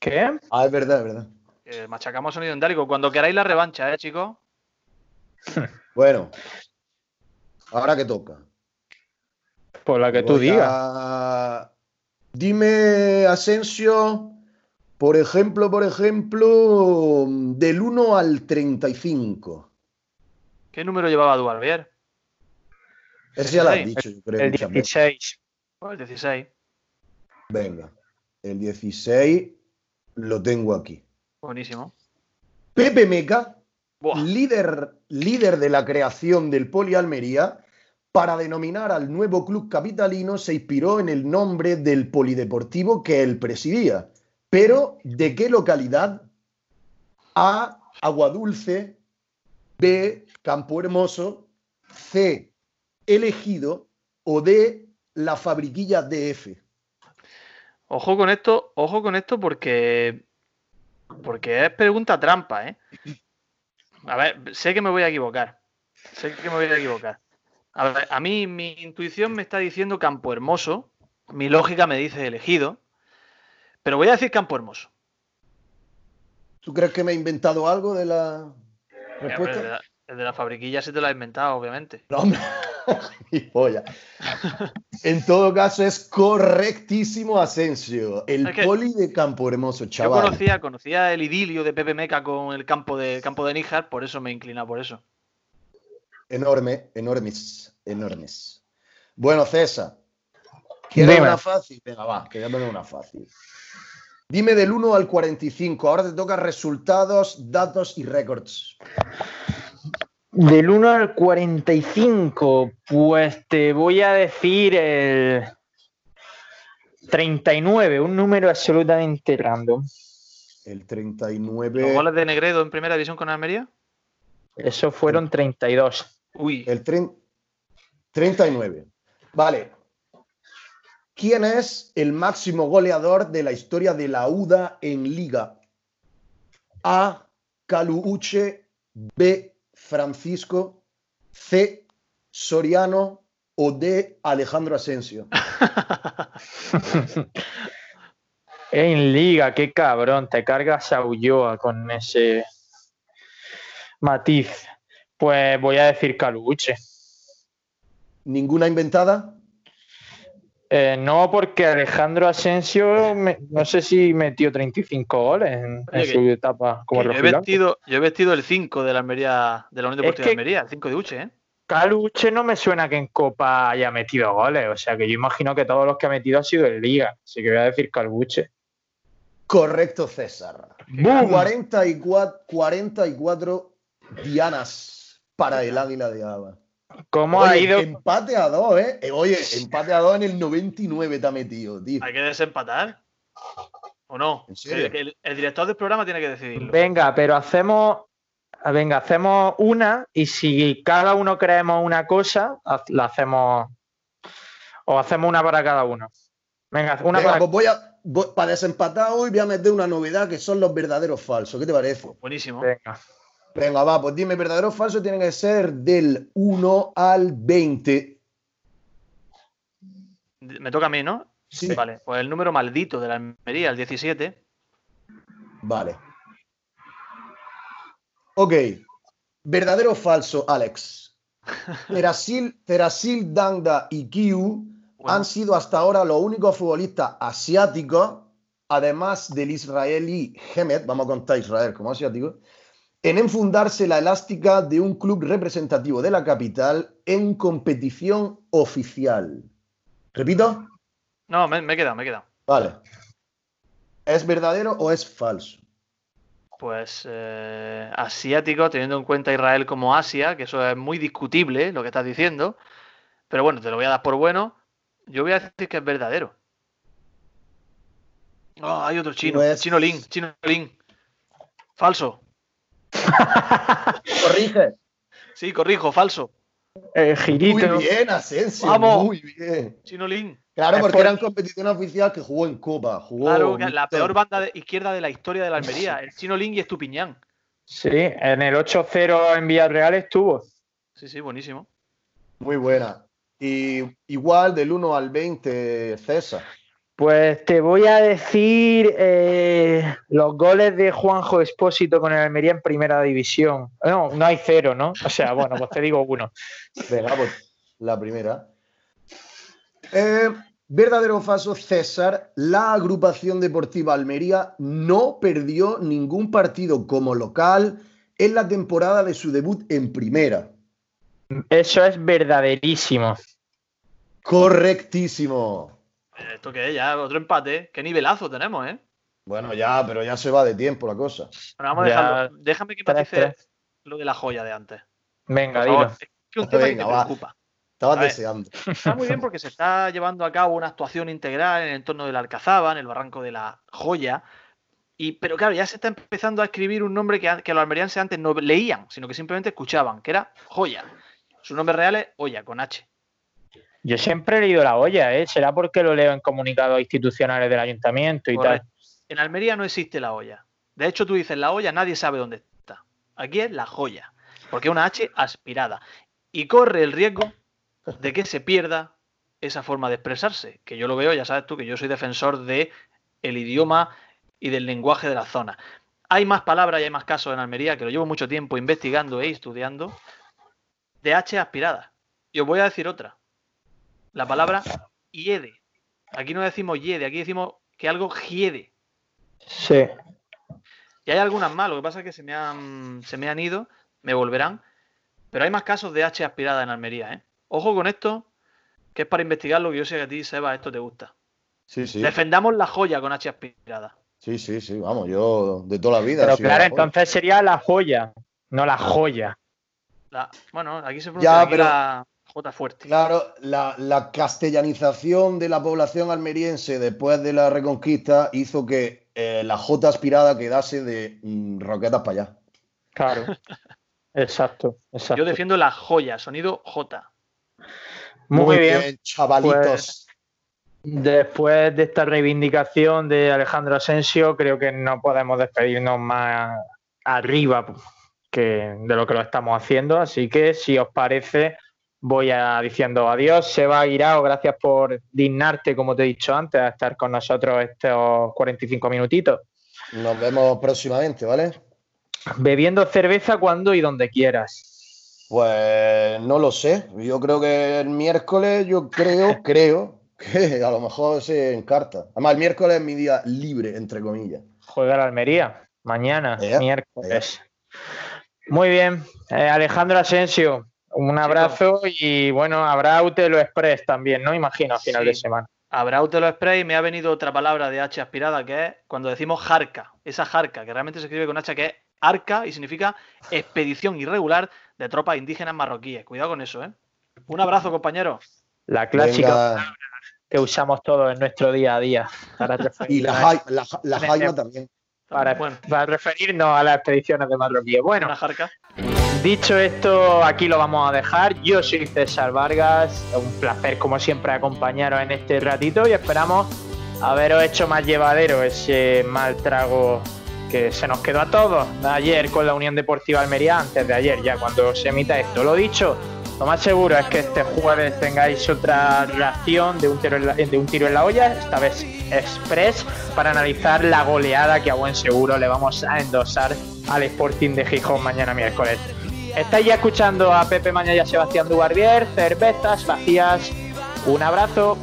¿Qué? Ah, es verdad, es verdad. machacamos sonido indálico. Cuando queráis la revancha, ¿eh, chicos? bueno. Ahora que toca. Por la que tú digas. Dime, Asensio, por ejemplo, por ejemplo, del 1 al 35. ¿Qué número llevaba Duarbier? Ese ya lo has dicho, yo creo. El 16. el 16. Venga, el 16 lo tengo aquí. Buenísimo. Pepe Meca, líder, líder de la creación del Poli Almería, para denominar al nuevo club capitalino se inspiró en el nombre del polideportivo que él presidía. Pero, ¿de qué localidad? A. Aguadulce. B. Campo Hermoso. C. Elegido. O D. La Fabriquilla DF. Ojo con esto, ojo con esto porque. Porque es pregunta trampa, ¿eh? A ver, sé que me voy a equivocar. Sé que me voy a equivocar. A, ver, a mí mi intuición me está diciendo Campo Hermoso, mi lógica me dice elegido, pero voy a decir Campo Hermoso. ¿Tú crees que me he inventado algo de la respuesta? el, de la, fabriquilla se te lo ha inventado, obviamente. No, hombre. en todo caso, es correctísimo Asensio. El poli de Campo Hermoso, chaval. Yo conocía, conocía el idilio de Pepe Meca con el campo de, campo de Níjar, por eso me he inclinado por eso. Enorme, enormes, enormes. Bueno, César, ¿quieres una fácil? Venga, va, que una fácil. Dime del 1 al 45. Ahora te toca resultados, datos y récords. Del 1 al 45, pues te voy a decir el 39, un número absolutamente random. El 39. ¿Los goles de Negredo en primera división con Almería? Eso fueron 32. Uy. El 39. Vale. ¿Quién es el máximo goleador de la historia de la UDA en Liga? A. Caluuche. B. Francisco. C. Soriano. O D. Alejandro Asensio. en Liga, qué cabrón. Te cargas a Ulloa con ese matiz. Pues voy a decir Caluche. ¿Ninguna inventada? Eh, no, porque Alejandro Asensio, no sé si metió 35 goles en, su etapa como yo he, vestido, yo he vestido el 5 de la Almería, de la Unión Deportiva de Almería, el 5 de Uche, ¿eh? Caluche no me suena que en Copa haya metido goles, o sea que yo imagino que todos los que ha metido han sido en Liga, así que voy a decir Caluche. Correcto, César. 44, 44 dianas para el Águila de Aba. ¿Cómo ha ido? Empate a dos, ¿eh? ¿eh? Oye, empate a dos en el 99 te ha metido, tío. Hay que desempatar. ¿O no? El, director del programa tiene que decidirlo. Venga, pero hacemos. Venga, hacemos una y si cada uno creemos una cosa, la hacemos. O hacemos una para cada uno. Venga, una para. Pues voy a. para desempatar hoy voy a meter una novedad que son los verdaderos falsos. ¿Qué te parece? Buenísimo. Venga. Venga, va, pues dime, verdadero o falso tiene que ser del 1 al 20. Me toca a mí, ¿no? Sí. Vale, pues el número maldito de la Almería, el 17. Vale. Ok. ¿Verdadero o falso, Alex? Terasil, Dangda y Kiu han sido hasta ahora los únicos futbolistas asiáticos, además del israelí Hemet, vamos a contar Israel como asiático, en enfundarse la elástica de un club representativo de la capital en competición oficial. ¿Repito? No, me, he quedado, me he quedado. Vale. ¿Es verdadero o es falso? Pues eh, asiático, teniendo en cuenta Israel como Asia, que eso es muy discutible lo que estás diciendo. Pero bueno, te lo voy a dar por bueno. Yo voy a decir que es verdadero. Oh, hay otro chino, pues chino Lin, chino Lin. Falso. Corrige. Sí, corrijo, falso. El girito. Muy bien, Asensio. Vamos. Muy bien. Chinolín. Claro, porque por- era en competición oficial que jugó en Copa. Jugó Claro, un la peor banda de izquierda de la historia de la Almería. El Chinolín y Estupiñán. Sí, en el 8-0 en Villarreal estuvo. Sí, sí, buenísimo. Muy buena. Y igual del 1 al 20, César. Pues te voy a decir eh, los goles de Juanjo Espósito con el Almería en primera división. No, no hay cero, ¿no? O sea, bueno, pues te digo uno. Venga, pues la primera. Eh, verdadero o falso, César. La agrupación deportiva Almería no perdió ningún partido como local en la temporada de su debut en primera. Eso es verdaderísimo. Correctísimo. Eh, ¿Esto qué es? Ya, otro empate. ¿Qué nivelazo tenemos, eh? Bueno, ya, pero ya se va de tiempo la cosa. Bueno, vamos a Ya, dejarlo. Déjame que tres. lo de la joya de antes. Venga, dilo. Es que un tema Venga, que me va. preocupa. Estabas deseando. Está muy bien porque se está llevando a cabo una actuación integral en el entorno de la Alcazaba, en el barranco de la Joya. Y, pero claro, ya se está empezando a escribir un nombre que, que los almerienses antes no leían, sino que simplemente escuchaban, que era Joya. Su nombre real es Oya, con H. Yo siempre he leído la olla, ¿eh? Será porque lo leo en comunicados institucionales del ayuntamiento y Correcto. En Almería no existe la olla. De hecho, tú dices la olla, nadie sabe dónde está. Aquí es la joya, porque es una H aspirada. Y corre el riesgo de que se pierda esa forma de expresarse, que yo lo veo, ya sabes tú, que yo soy defensor de el idioma y del lenguaje de la zona. Hay más palabras y hay más casos en Almería, que lo llevo mucho tiempo investigando e estudiando, de H aspirada. Y os voy a decir otra. La palabra hiede. Aquí no decimos hiede, aquí decimos que algo hiede. Sí. Y hay algunas más, lo que pasa es que se me han, se me han ido, me volverán. Pero hay más casos de H aspirada en Almería, ¿eh? Ojo con esto, que es para investigarlo, que yo sé que a ti, Seba, esto te gusta. Sí, sí. Defendamos la joya con H aspirada. Sí, sí, sí. Vamos, yo de toda la vida. Pero claro, entonces sería la joya, no la joya. La- bueno, aquí se pronuncia Ya, aquí pero- la J fuerte. Claro, la, la castellanización de la población almeriense después de la reconquista hizo que eh, la J aspirada quedase de mm, roquetas para allá. Claro. Exacto, exacto. Yo defiendo la joya, sonido J. Muy, bien. chavalitos. Pues- Después de esta reivindicación de Alejandro Asensio, creo que no podemos despedirnos más arriba que de lo que lo estamos haciendo. Así que, si os parece, voy a diciendo adiós. Seba Guirao, gracias por dignarte, como te he dicho antes, a estar con nosotros estos 45 minutitos. Nos vemos próximamente, ¿vale? Bebiendo cerveza cuando y donde quieras. Pues no lo sé. Yo creo que el miércoles, yo creo, creo que a lo mejor se encarta. Además, el miércoles es mi día libre, entre comillas. Juega la Almería, mañana, miércoles. Muy bien, Eh, Alejandro Asensio, un abrazo y bueno, habrá Utelo Express también, ¿no? Imagino, a final Sí. de semana. Habrá Utelo Spray y me ha venido otra palabra de H aspirada que es cuando decimos jarca. Esa jarca, que realmente se escribe con H, que es arca y significa expedición irregular de tropas indígenas marroquíes. Cuidado con eso, ¿eh? Un abrazo, compañero. La clásica Venga. que usamos todos en nuestro día a día para, Y la, Jai- la, Ja- la Jaima también. para- Bueno, para referirnos a las expediciones de Marroquíes. Bueno, una jarca. Dicho esto, aquí lo vamos a dejar. Yo soy César Vargas. Un placer, como siempre, acompañaros en este ratito y esperamos haberos hecho más llevadero ese mal trago que se nos quedó a todos ayer con la Unión Deportiva Almería, antes de ayer, ya cuando se emita esto. Lo dicho, lo más seguro es que este jueves tengáis otra reacción de un tiro en la olla, esta vez express, para analizar la goleada que a buen seguro le vamos a endosar al Sporting de Gijón mañana miércoles. Estáis ya escuchando a Pepe Maña y a Sebastián Dubarbier, cervezas vacías. Un abrazo.